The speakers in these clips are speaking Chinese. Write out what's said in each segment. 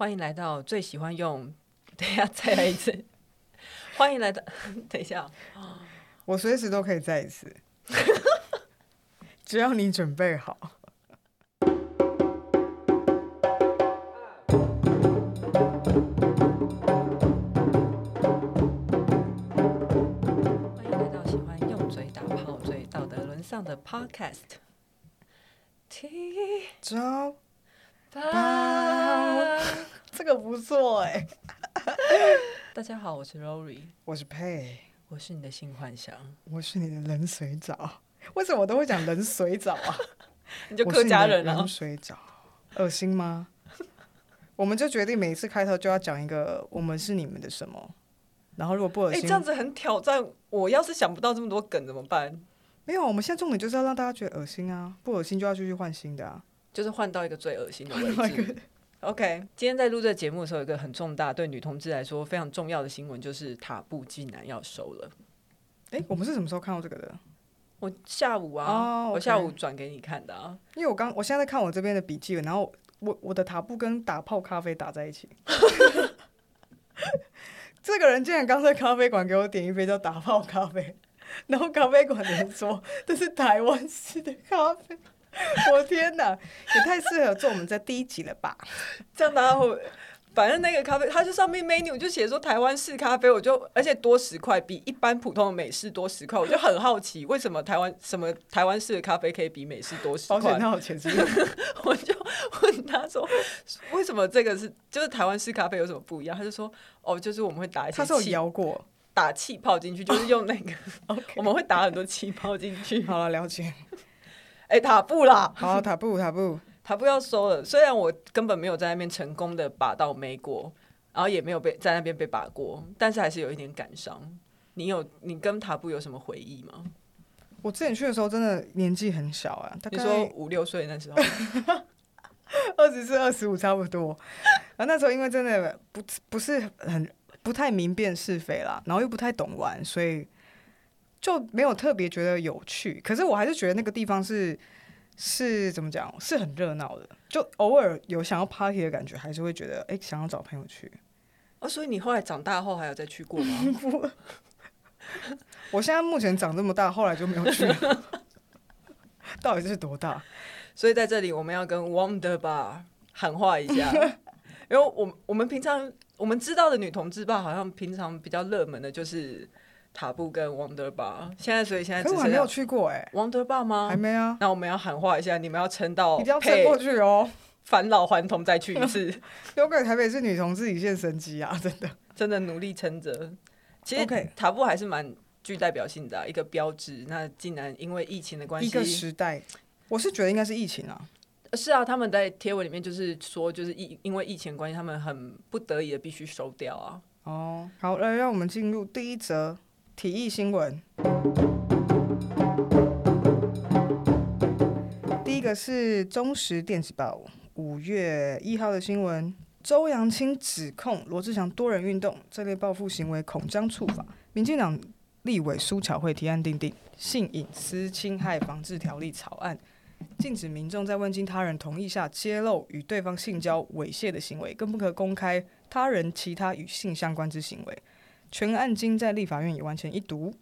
欢迎来到最喜欢用，等一下再来一次。欢迎来到，等一下，我随时都可以再一次，只要你准备好。欢迎来到喜欢用嘴打炮、最道德沦丧的 Podcast。招吧，这个不错哎。大家好，我是 Rory，我是佩，我是你的新幻想，我是你的冷水澡。为什么我都会讲冷水澡啊？你就客家人啊？冷水澡，恶心吗？我们就决定每一次开头就要讲一个“我们是你们的什么”，然后如果不恶心，欸，这样子很挑战。我要是想不到这么多梗怎么办？没有，我们现在重点就是要让大家觉得恶心啊！不恶心就要继续换新的啊，就是换到一个最恶心的位置。OK，今天在录这个节目的时候，有一个很重大对女同志来说非常重要的新闻，就是塔布竟然要收了。哎、欸，我们是什么时候看到这个的？我下午啊，oh. 我下午转给你看的啊。因为我刚，我现在在看我这边的笔记，然后我我的塔布跟打泡咖啡打在一起。这个人竟然刚在咖啡馆给我点一杯叫打泡咖啡，然后咖啡馆的人说这是台湾式的咖啡。我天哪，也太适合做我们这第一集了吧？这样大家会，反正那个咖啡，它就上面 menu 就写说台湾式咖啡，我就而且多十块，比一般普通的美式多十块，我就很好奇，为什么台湾什么台湾式的咖啡可以比美式多十块？保险套钱是？我就问他说，为什么这个是就是台湾式咖啡有什么不一样？他就说，哦，就是我们会打一些气，摇过，打气泡进去，就是用那个，oh, 我们会打很多气泡进去。好了，了解。哎、欸，塔布啦！好，塔布，塔布，塔布要收了。虽然我根本没有在那边成功的把到美国，然后也没有被在那边被把过，但是还是有一点感伤。你有，你跟塔布有什么回忆吗？我之前去的时候真的年纪很小啊，大概你说五六岁那时候，二十四、二十五差不多。然后那时候因为真的不不是很不太明辨是非啦，然后又不太懂玩，所以。就没有特别觉得有趣，可是我还是觉得那个地方是是怎么讲，是很热闹的。就偶尔有想要 party 的感觉，还是会觉得哎、欸，想要找朋友去。哦，所以你后来长大后还有再去过吗？不，我现在目前长这么大，后来就没有去了。到底是多大？所以在这里我们要跟 Wonder Bar 喊话一下，因为我我们平常我们知道的女同志吧，好像平常比较热门的就是。塔布跟 Wonder Bar，现在所以现在，可是我还没有去过哎、欸，Wonder Bar 吗？还没啊。那我们要喊话一下，你们要撑到，一定要撑过去哦，返老还童再去一次。有感台北是女同志一线生机啊，真的，真的努力撑着。其实塔布还是蛮具代表性的、啊、一个标志。那竟然因为疫情的关系，一个时代，我是觉得应该是疫情啊。是啊，他们在贴文里面就是说，就是疫因为疫情关系，他们很不得已的必须收掉啊。哦，好，来让我们进入第一则。体育新闻，第一个是中时电子报五月一号的新闻，周扬青指控罗志祥多人运动这类报复行为恐将触法，民进党立委苏巧慧提案订定性隐私侵害防治条例草案，禁止民众在未经他人同意下揭露与对方性交猥亵的行为，更不可公开他人其他与性相关之行为。全案经在立法院已完成一读。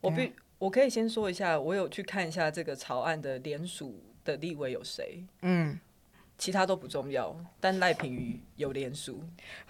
我必我可以先说一下，我有去看一下这个草案的联署的立委有谁？嗯，其他都不重要，但赖品妤有联署。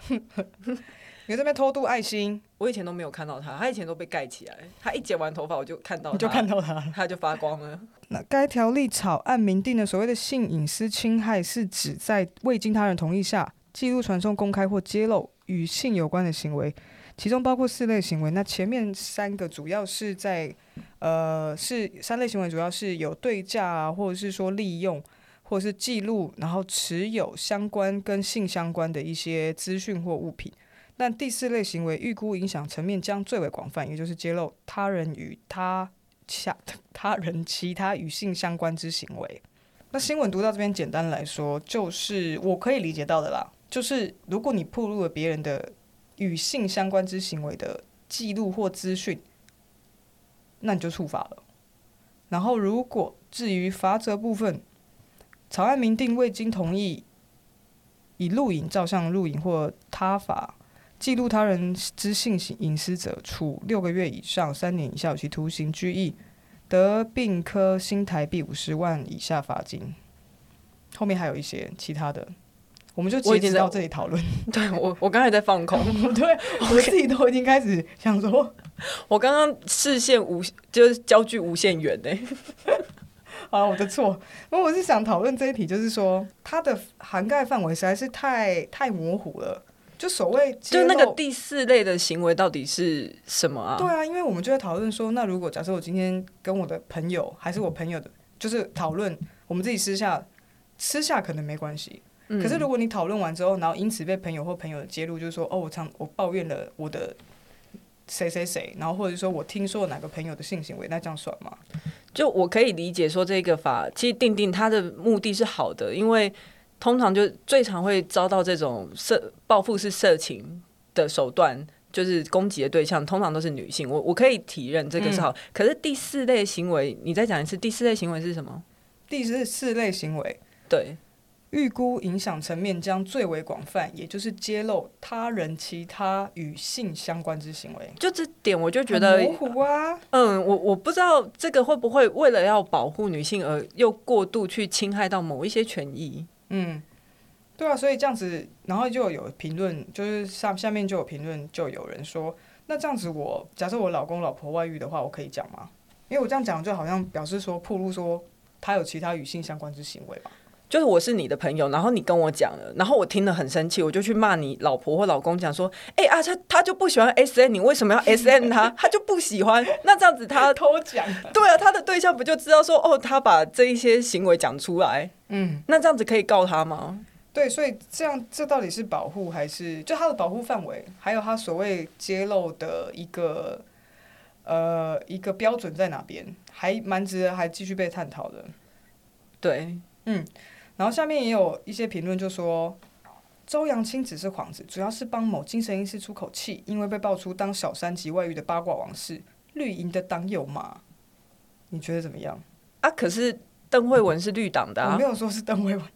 你这边偷渡爱心，我以前都没有看到他，他以前都被盖起来，他一剪完头发我就看到他，就看到他，他就发光了。那该条例草案明定的所谓的性隐私侵害，是指在未经他人同意下记录、传送、公开或揭露与性有关的行为。其中包括四类行为，那前面三个主要是在，呃，是三类行为主要是有对价啊，或者是说利用，或者是记录，然后持有相关跟性相关的一些资讯或物品。但第四类行为预估影响层面将最为广泛，也就是揭露他人与他下 他人其他与性相关之行为。那新闻读到这边，简单来说，就是我可以理解到的啦，就是如果你暴露了别人的。与性相关之行为的记录或资讯，那你就触法了。然后，如果至于罚则部分，草案明定未经同意，以录影、照相、录影或他法记录他人之性行隐私者，处六个月以上三年以下有期徒刑、拘役，得并科新台币五十万以下罚金。后面还有一些其他的，我们就截止到这里讨论。对我，我刚才在放空，对我自己都已经开始想说，我刚刚视线无就是焦距无限远呢。啊，我的错。因为我是想讨论这一题，就是说它的涵盖范围实在是太太模糊了。就所谓就那个第四类的行为到底是什么啊？对啊，因为我们就在讨论说，那如果假设我今天跟我的朋友，还是我朋友的，就是讨论我们自己私下私下可能没关系。可是如果你讨论完之后，然后因此被朋友或朋友的揭露，就是说哦，我常我抱怨了我的谁谁谁，然后或者说我听说哪个朋友的性行为，那这样算吗？就我可以理解说，这个法其实定定它的目的是好的，因为通常就最常会遭到这种色报复式色情的手段，就是攻击的对象通常都是女性。我我可以体认这个是好，嗯、可是第四类行为，你再讲一次，第四类行为是什么？第四四类行为，对。预估影响层面将最为广泛，也就是揭露他人其他与性相关之行为。就这点，我就觉得模糊啊。嗯，我我不知道这个会不会为了要保护女性而又过度去侵害到某一些权益。嗯，对啊，所以这样子，然后就有评论，就是下下面就有评论，就有人说，那这样子我假设我老公老婆外遇的话，我可以讲吗？因为我这样讲就好像表示说，暴露说他有其他与性相关之行为嘛。就是我是你的朋友，然后你跟我讲了，然后我听了很生气，我就去骂你老婆或老公，讲说，哎、欸、啊，他他就不喜欢 S N，你为什么要 S N 他？他就不喜欢，那这样子他 偷讲，对啊，他的对象不就知道说，哦，他把这一些行为讲出来，嗯，那这样子可以告他吗？对，所以这样这到底是保护还是就他的保护范围，还有他所谓揭露的一个呃一个标准在哪边，还蛮值得还继续被探讨的。对，嗯。然后下面也有一些评论，就说周扬青只是幌子，主要是帮某精神医师出口气，因为被爆出当小三及外遇的八卦往事。绿营的党友嘛，你觉得怎么样？啊，可是邓慧文是绿党的、啊，我没有说是邓慧文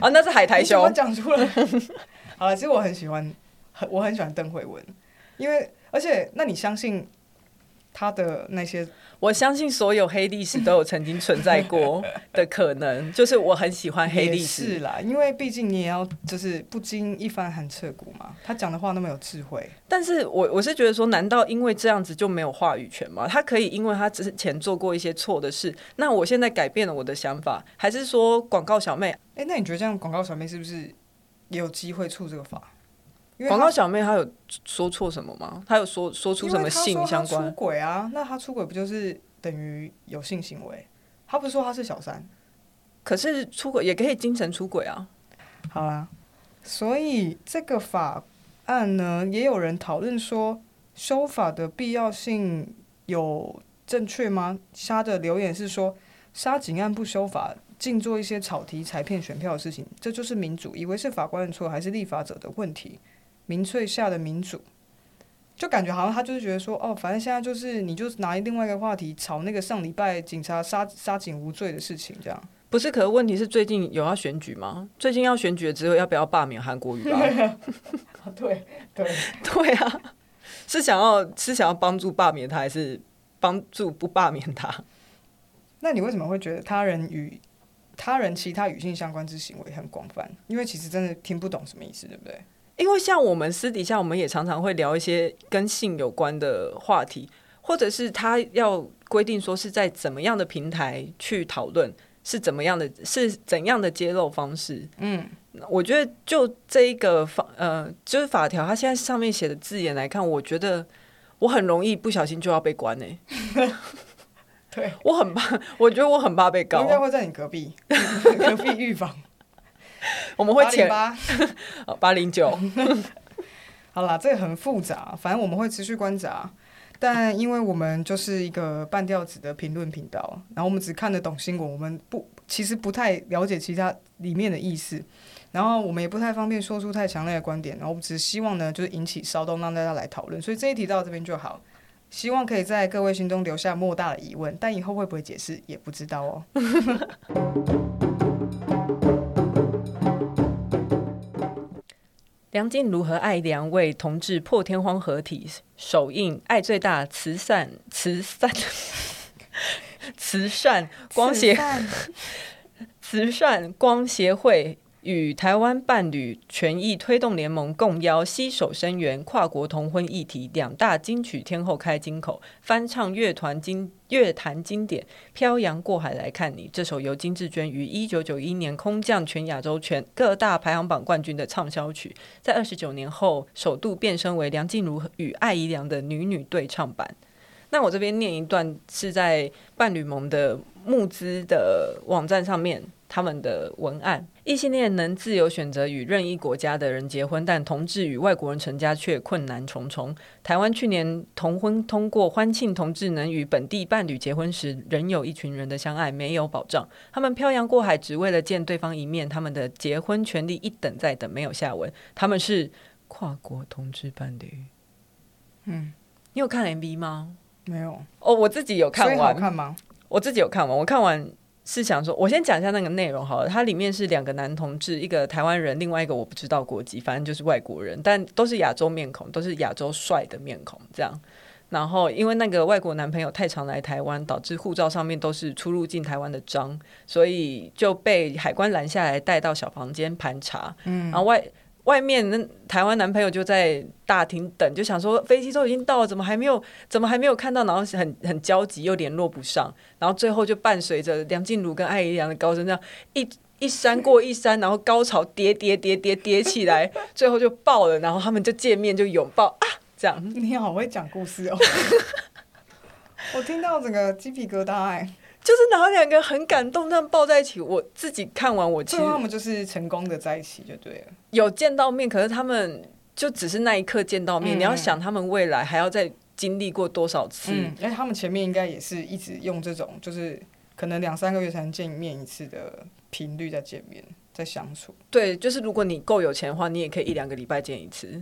啊，那是海苔兄。我讲出来。好了，其实我很喜欢，很我很喜欢邓慧文，因为而且那你相信他的那些？我相信所有黑历史都有曾经存在过 的可能，就是我很喜欢黑历史。是啦，因为毕竟你也要就是不经一番寒彻骨嘛。他讲的话那么有智慧，但是我我是觉得说，难道因为这样子就没有话语权吗？他可以因为他之前做过一些错的事，那我现在改变了我的想法，还是说广告小妹？哎、欸，那你觉得这样广告小妹是不是也有机会触这个法？广告小妹她有说错什么吗？她有说说出什么性相关？出轨啊？那她出轨不就是等于有性行为？她不是说她是小三，可是出轨也可以精神出轨啊。好啦，所以这个法案呢，也有人讨论说修法的必要性有正确吗？他的留言是说，杀警案不修法，尽做一些炒题、裁骗选票的事情，这就是民主？以为是法官的错，还是立法者的问题？民粹下的民主，就感觉好像他就是觉得说，哦，反正现在就是，你就拿另外一个话题炒那个上礼拜警察杀杀警无罪的事情，这样不是？可是问题是最近有要选举吗？最近要选举了之后，要不要罢免韩国瑜吧？对对 对啊，是想要是想要帮助罢免他，还是帮助不罢免他？那你为什么会觉得他人与他人其他与性相关之行为很广泛？因为其实真的听不懂什么意思，对不对？因为像我们私底下，我们也常常会聊一些跟性有关的话题，或者是他要规定说是在怎么样的平台去讨论，是怎么样的，是怎样的揭露方式。嗯，我觉得就这一个法，呃，就是法条，它现在上面写的字眼来看，我觉得我很容易不小心就要被关呢、欸。对，我很怕，我觉得我很怕被告，应该会在你隔壁，隔壁预防。我们会前八 八零九，好啦，这个很复杂，反正我们会持续观察。但因为我们就是一个半吊子的评论频道，然后我们只看得懂新闻，我们不其实不太了解其他里面的意思，然后我们也不太方便说出太强烈的观点，然后我们只希望呢，就是引起骚动，让大家来讨论。所以这一题到这边就好，希望可以在各位心中留下莫大的疑问，但以后会不会解释也不知道哦。梁静茹和艾怡良为同志破天荒合体首映，爱最大慈善慈善 慈善光协 慈善光协会。与台湾伴侣权益推动联盟共邀携手声援跨国同婚议题，两大金曲天后开金口，翻唱乐团经乐坛经典《漂洋过海来看你》这首由金志娟于一九九一年空降全亚洲全各大排行榜冠军的畅销曲，在二十九年后首度变身为梁静茹与艾怡良的女女对唱版。那我这边念一段是在伴侣盟的募资的网站上面。他们的文案：异性恋能自由选择与任意国家的人结婚，但同志与外国人成家却困难重重。台湾去年同婚通过，欢庆同志能与本地伴侣结婚时，仍有一群人的相爱没有保障。他们漂洋过海只为了见对方一面，他们的结婚权利一等再等，没有下文。他们是跨国同志伴侣。嗯，你有看 MV 吗？没有。哦，我自己有看完。看吗？我自己有看完。我看完。是想说，我先讲一下那个内容好了。它里面是两个男同志，一个台湾人，另外一个我不知道国籍，反正就是外国人，但都是亚洲面孔，都是亚洲帅的面孔这样。然后因为那个外国男朋友太常来台湾，导致护照上面都是出入境台湾的章，所以就被海关拦下来，带到小房间盘查。嗯，然后外。外面那台湾男朋友就在大厅等，就想说飞机都已经到了，怎么还没有？怎么还没有看到？然后很很焦急，又联络不上。然后最后就伴随着梁静茹跟艾怡良的高声，这样一一山过一山，然后高潮叠叠叠叠叠起来，最后就爆了。然后他们就见面就拥抱啊，这样。你好会讲故事哦，我听到整个鸡皮疙瘩哎。就是然后两个很感动，这样抱在一起。我自己看完，我其实他们就是成功的在一起就对了。有见到面，可是他们就只是那一刻见到面。嗯、你要想，他们未来还要再经历过多少次？嗯，而且他们前面应该也是一直用这种，就是可能两三个月才能见面一次的频率在见面，在相处。对，就是如果你够有钱的话，你也可以一两个礼拜见一次。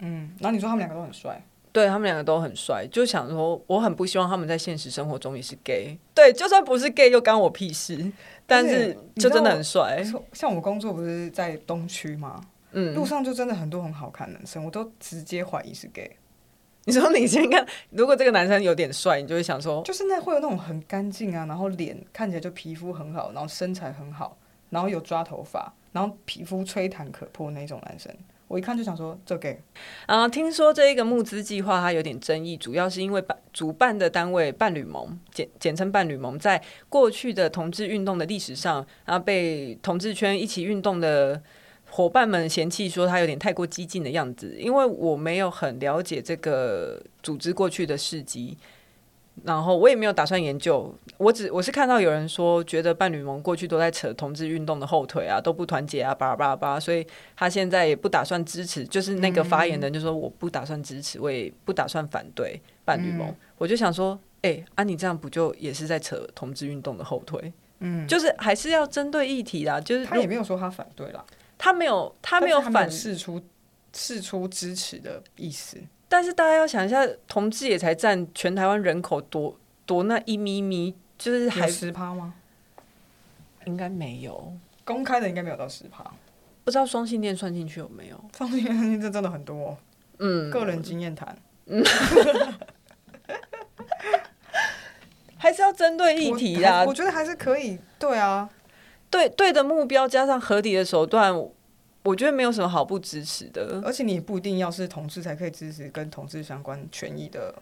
嗯，然后你说他们两个都很帅。对，他们两个都很帅，就想说我很不希望他们在现实生活中也是 gay。对，就算不是 gay 又干我屁事，但是就真的很帅。像我工作不是在东区吗？嗯，路上就真的很多很好看的男生，我都直接怀疑是 gay。你说你先看，如果这个男生有点帅，你就会想说，就是那会有那种很干净啊，然后脸看起来就皮肤很好，然后身材很好，然后有抓头发，然后皮肤吹弹可破那种男生。我一看就想说，这给啊，听说这一个募资计划它有点争议，主要是因为办主办的单位伴侣盟简简称伴侣盟，在过去的同志运动的历史上，然后被同志圈一起运动的伙伴们嫌弃说他有点太过激进的样子。因为我没有很了解这个组织过去的事迹。然后我也没有打算研究，我只我是看到有人说，觉得伴侣盟过去都在扯同志运动的后腿啊，都不团结啊，巴拉巴拉巴拉，所以他现在也不打算支持，就是那个发言人就说我不打算支持，我也不打算反对伴侣盟。嗯、我就想说，哎、欸，啊，你这样不就也是在扯同志运动的后腿？嗯，就是还是要针对议题啦，就是他也没有说他反对啦，他没有他没有反示出示出支持的意思。但是大家要想一下，同志也才占全台湾人口多多那一咪咪，就是还十趴吗？应该没有，公开的应该没有到十趴。不知道双性恋算进去有没有？双性恋这真的很多，嗯，个人经验谈，嗯，还是要针对议题啊。我觉得还是可以，对啊，对对的目标加上合理的手段。我觉得没有什么好不支持的，而且你不一定要是同志才可以支持跟同志相关权益的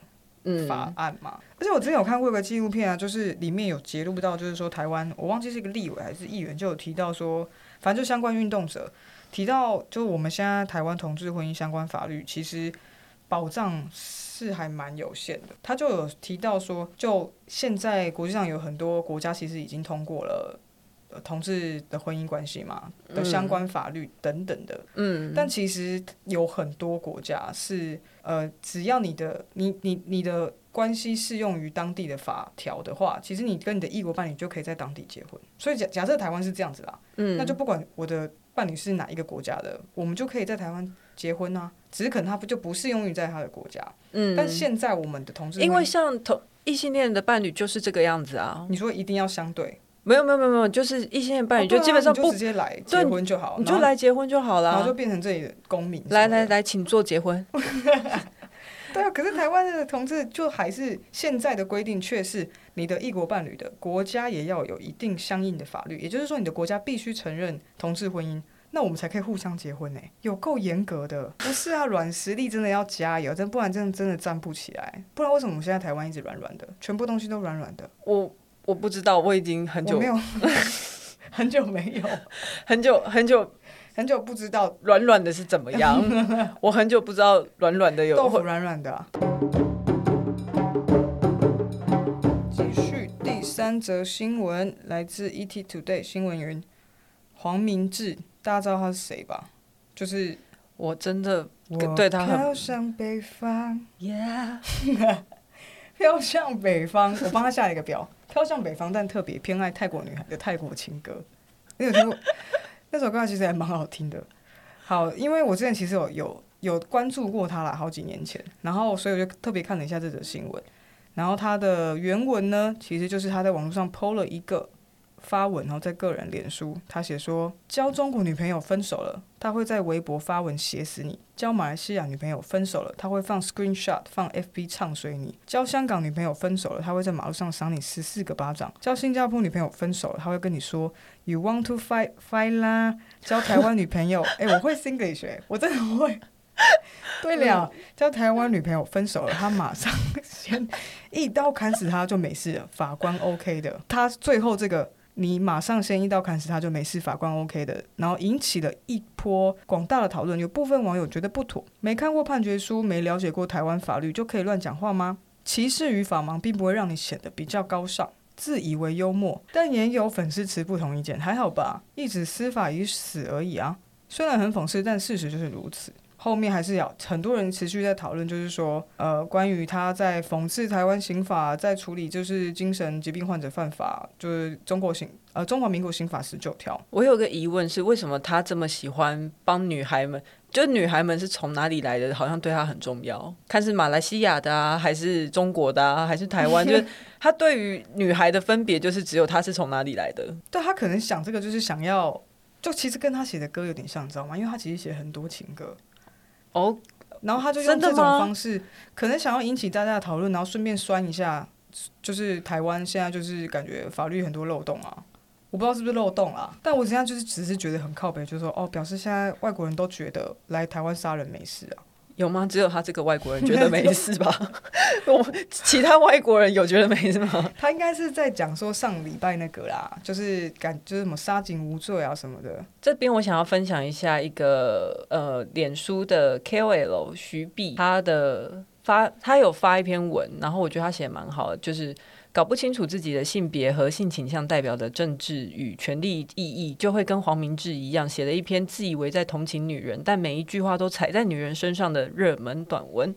法案嘛。嗯、而且我之前有看过一个纪录片啊，就是里面有揭露到，就是说台湾我忘记是一个立委还是议员，就有提到说，反正就相关运动者提到，就是我们现在台湾同志婚姻相关法律其实保障是还蛮有限的。他就有提到说，就现在国际上有很多国家其实已经通过了。同志的婚姻关系嘛的相关法律等等的，嗯，但其实有很多国家是呃，只要你的你你你的关系适用于当地的法条的话，其实你跟你的异国伴侣就可以在当地结婚。所以假假设台湾是这样子啦，嗯，那就不管我的伴侣是哪一个国家的，我们就可以在台湾结婚啊，只是可能他不就不适用于在他的国家，嗯，但现在我们的同志，因为像同异性恋的伴侣就是这个样子啊，你说一定要相对。没有没有没有没有，就是异性恋伴侣就基本上不、直接来结婚就好，你就来结婚就好了，然后就变成这里的公民。来来来，请做结婚。对啊，可是台湾的同志就还是现在的规定，却是你的异国伴侣的国家也要有一定相应的法律，也就是说，你的国家必须承认同志婚姻。那我们才可以互相结婚呢，有够严格的。不是啊，软实力真的要加油，真不然真的真的站不起来。不然为什么我们现在台湾一直软软的，全部东西都软软的？我我不知道，我已经很久没有，很久没有，很久很久很久不知道软软的是怎么样。我很久不知道软软的有豆腐软软的啊。继续第三则新闻，来自 ET Today 新闻云，黄明志。大家知道他是谁吧？就是我真的对他很。飘向北方，Yeah，飘向北方。我帮他下了一个标，飘向北方，但特别偏爱泰国女孩的泰国情歌。你有听过那首歌？其实还蛮好听的。好，因为我之前其实有有有关注过他啦，好几年前，然后所以我就特别看了一下这则新闻。然后他的原文呢，其实就是他在网络上 PO 了一个。发文，然后在个人脸书，他写说交中国女朋友分手了，他会在微博发文写死你；交马来西亚女朋友分手了，他会放 screenshot 放 FB 唱衰你；交香港女朋友分手了，他会在马路上赏你十四个巴掌；交新加坡女朋友分手了，他会跟你说 You want to fight fight 啦；交台湾女朋友，哎、欸，我会 Singlish，我真的会。对了，交台湾女朋友分手了，他马上先一刀砍死他就没事了，法官 OK 的。他最后这个。你马上先一刀砍死他就没事，法官 OK 的，然后引起了一波广大的讨论。有部分网友觉得不妥，没看过判决书，没了解过台湾法律就可以乱讲话吗？歧视与法盲并不会让你显得比较高尚，自以为幽默，但也有粉丝持不同意见，还好吧？一纸司法已死而已啊，虽然很讽刺，但事实就是如此。后面还是要很多人持续在讨论，就是说，呃，关于他在讽刺台湾刑法在处理就是精神疾病患者犯法，就是中国刑呃中华民国刑法十九条。我有个疑问是，为什么他这么喜欢帮女孩们？就女孩们是从哪里来的？好像对他很重要。看是马来西亚的啊，还是中国的啊，还是台湾？就是他对于女孩的分别，就是只有他是从哪里来的。对，他可能想这个，就是想要，就其实跟他写的歌有点像，你知道吗？因为他其实写很多情歌。哦，然后他就用这种方式，可能想要引起大家的讨论，然后顺便酸一下，就是台湾现在就是感觉法律很多漏洞啊，我不知道是不是漏洞啊，但我现在就是只是觉得很靠北，就是说哦，表示现在外国人都觉得来台湾杀人没事啊。有吗？只有他这个外国人觉得没事吧？我其他外国人有觉得没事吗？他应该是在讲说上礼拜那个啦，就是感就是什么杀警无罪啊什么的。这边我想要分享一下一个呃，脸书的 KOL 徐碧，他的发他有发一篇文，然后我觉得他写得蛮好的，就是。搞不清楚自己的性别和性倾向代表的政治与权利意义，就会跟黄明志一样写了一篇自以为在同情女人，但每一句话都踩在女人身上的热门短文。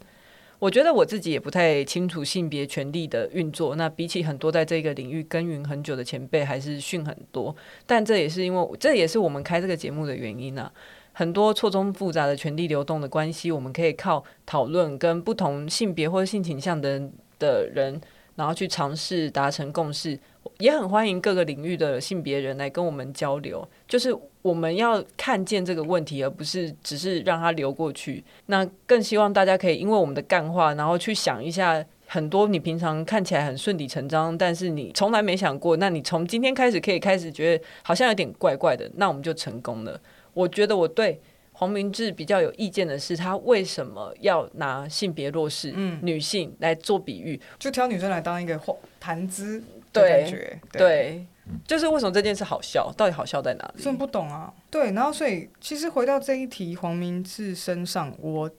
我觉得我自己也不太清楚性别权利的运作，那比起很多在这个领域耕耘很久的前辈，还是逊很多。但这也是因为，这也是我们开这个节目的原因啊。很多错综复杂的权力流动的关系，我们可以靠讨论跟不同性别或者性倾向的的人。然后去尝试达成共识，也很欢迎各个领域的性别人来跟我们交流。就是我们要看见这个问题，而不是只是让它流过去。那更希望大家可以因为我们的干话，然后去想一下很多你平常看起来很顺理成章，但是你从来没想过。那你从今天开始可以开始觉得好像有点怪怪的，那我们就成功了。我觉得我对。黄明志比较有意见的是，他为什么要拿性别弱势、嗯、女性来做比喻，就挑女生来当一个谈资的感觉。对，对，就是为什么这件事好笑？到底好笑在哪里？真不懂啊。对，然后所以其实回到这一题，黄明志身上，我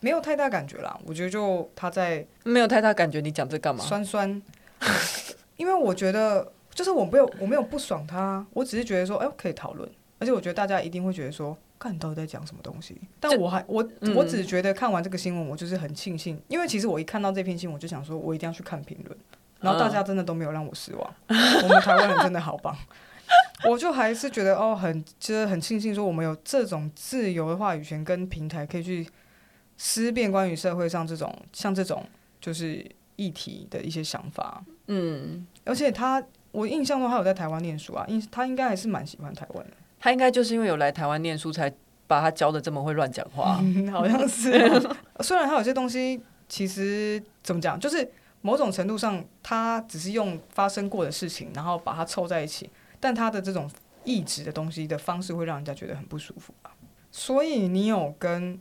没有太大感觉啦。我觉得就他在没有太大感觉，你讲这干嘛？酸酸，因为我觉得就是我没有我没有不爽他，我只是觉得说，哎，可以讨论，而且我觉得大家一定会觉得说。看你到底在讲什么东西？但我还我我只觉得看完这个新闻，我就是很庆幸，嗯，因为其实我一看到这篇新闻，我就想说，我一定要去看评论。然后大家真的都没有让我失望，嗯、我们台湾人真的好棒。我就还是觉得哦，很就是很庆幸，说我们有这种自由的话语权跟平台，可以去思辨关于社会上这种像这种就是议题的一些想法。嗯，而且他我印象中他有在台湾念书啊，应他应该还是蛮喜欢台湾的。他应该就是因为有来台湾念书，才把他教的这么会乱讲话。嗯，好像是哦。虽然他有些东西其实怎么讲，就是某种程度上，他只是用发生过的事情，然后把它凑在一起，但他的这种意志的东西的方式，会让人家觉得很不舒服啊。所以你有跟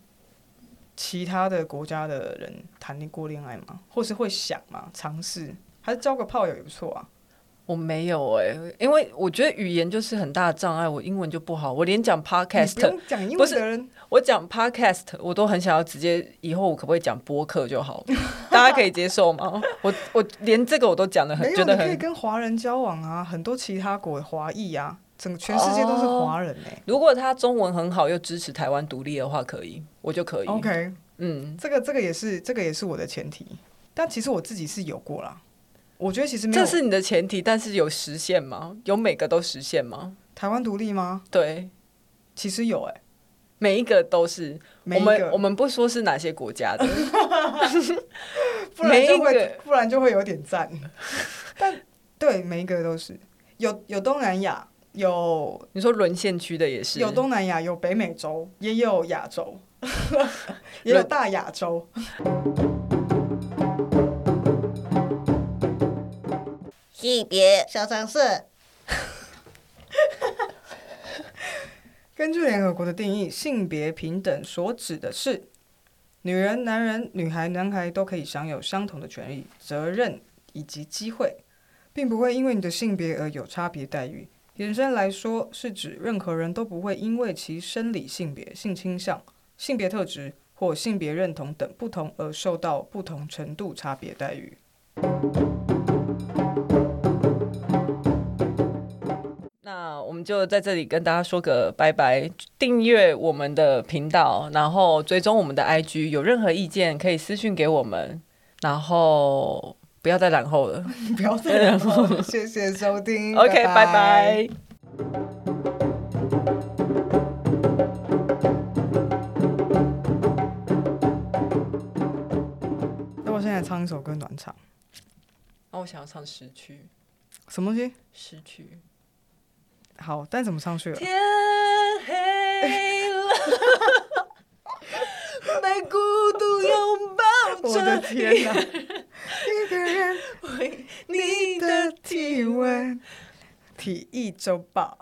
其他的国家的人谈过恋爱吗？或是会想吗？尝试还是交个炮友也不错啊。我没有哎、欸，因为我觉得语言就是很大的障碍。我英文就不好，我连讲 podcast 讲英文的人，我讲 podcast 我都很想要直接以后我可不可以讲播客就好？大家可以接受吗？我我连这个我都讲的很，觉得很可以跟华人交往啊，很多其他国华裔啊，整个全世界都是华人哎、欸。如果他中文很好又支持台湾独立的话，可以，我就可以。OK，嗯，这个这个也是这个也是我的前提，但其实我自己是有过啦。我觉得其实没有，这是你的前提，但是有实现吗？有每个都实现吗？台湾独立吗？对，其实有哎、欸，每一个都是。我们我们不说是哪些国家的，不然就会不然就会有点赞。但对每一个都是有有东南亚，有你说沦陷区的也是有东南亚，有北美洲，也有亚洲，也有大亚洲。性别小常识。根据联合国的定义，性别平等所指的是女人、男人、女孩、男孩都可以享有相同的权利、责任以及机会，并不会因为你的性别而有差别待遇。延伸来说，是指任何人都不会因为其生理性别、性倾向、性别特质或性别认同等不同而受到不同程度差别待遇。们就在这里跟大家说个拜拜，订阅我们的频道，然后追踪我们的 IG，有任何意见可以私讯给我们，然后不要再然后了，不要再然后了，谢谢收听，OK，拜拜。那我现在唱一首歌暖场，那我想要唱《失去》，什么东西？失去。好，但怎么上去了？天黑了，被孤独拥抱着。我的天哪！一个人 为你的体温。体育周报。